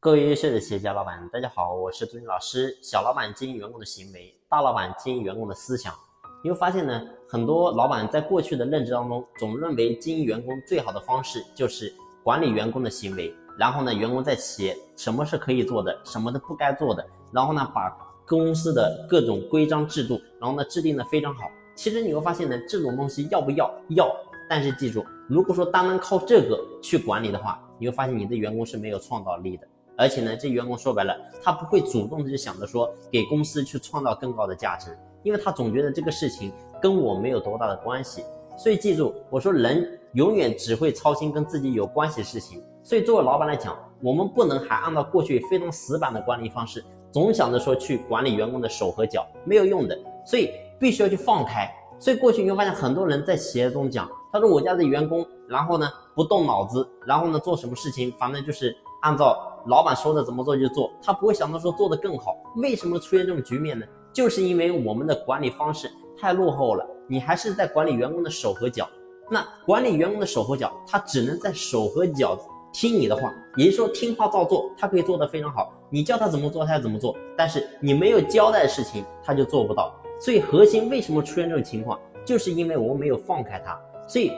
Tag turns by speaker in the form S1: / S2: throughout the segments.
S1: 各位优秀的企业家老板，大家好，我是朱军老师。小老板经营员工的行为，大老板经营员工的思想。你会发现呢，很多老板在过去的认知当中，总认为经营员工最好的方式就是管理员工的行为，然后呢，员工在企业什么是可以做的，什么是不该做的，然后呢，把公司的各种规章制度，然后呢，制定的非常好。其实你会发现呢，这种东西要不要？要，但是记住，如果说单单靠这个去管理的话，你会发现你的员工是没有创造力的。而且呢，这员工说白了，他不会主动的就想着说给公司去创造更高的价值，因为他总觉得这个事情跟我没有多大的关系。所以记住，我说人永远只会操心跟自己有关系的事情。所以作为老板来讲，我们不能还按照过去非常死板的管理方式，总想着说去管理员工的手和脚，没有用的。所以必须要去放开。所以过去你会发现很多人在企业中讲，他说我家的员工，然后呢不动脑子，然后呢做什么事情，反正就是按照。老板说的怎么做就做，他不会想到说做的更好。为什么出现这种局面呢？就是因为我们的管理方式太落后了。你还是在管理员工的手和脚。那管理员工的手和脚，他只能在手和脚听你的话，也就是说听话照做，他可以做得非常好。你叫他怎么做，他怎么做。但是你没有交代的事情，他就做不到。所以核心为什么出现这种情况，就是因为我们没有放开他。所以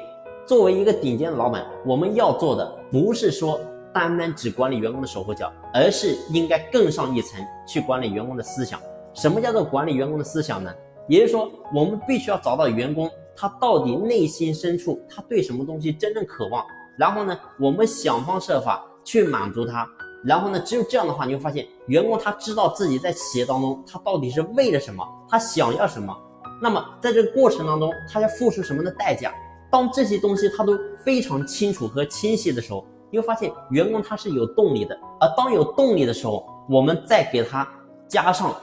S1: 作为一个顶尖的老板，我们要做的不是说。单单只管理员工的手和脚，而是应该更上一层去管理员工的思想。什么叫做管理员工的思想呢？也就是说，我们必须要找到员工他到底内心深处他对什么东西真正渴望，然后呢，我们想方设法去满足他。然后呢，只有这样的话，你会发现员工他知道自己在企业当中他到底是为了什么，他想要什么。那么在这个过程当中，他要付出什么的代价？当这些东西他都非常清楚和清晰的时候。你会发现员工他是有动力的，而当有动力的时候，我们再给他加上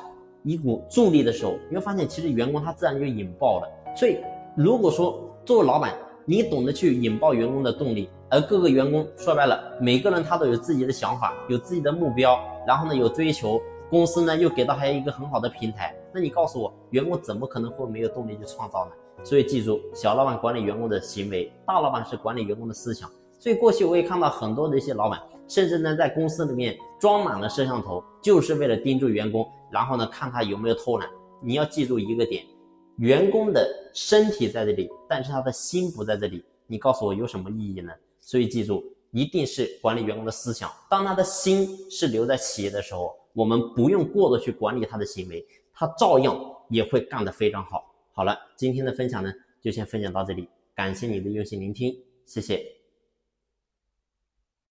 S1: 一股助力的时候，你会发现其实员工他自然就引爆了。所以如果说作为老板，你懂得去引爆员工的动力，而各个员工说白了，每个人他都有自己的想法，有自己的目标，然后呢有追求，公司呢又给到他一个很好的平台，那你告诉我，员工怎么可能会没有动力去创造呢？所以记住，小老板管理员工的行为，大老板是管理员工的思想。所以过去我也看到很多的一些老板，甚至呢在公司里面装满了摄像头，就是为了盯住员工，然后呢看他有没有偷懒。你要记住一个点，员工的身体在这里，但是他的心不在这里。你告诉我有什么意义呢？所以记住，一定是管理员工的思想。当他的心是留在企业的时候，我们不用过多去管理他的行为，他照样也会干得非常好。好了，今天的分享呢就先分享到这里，感谢你的用心聆听，谢谢。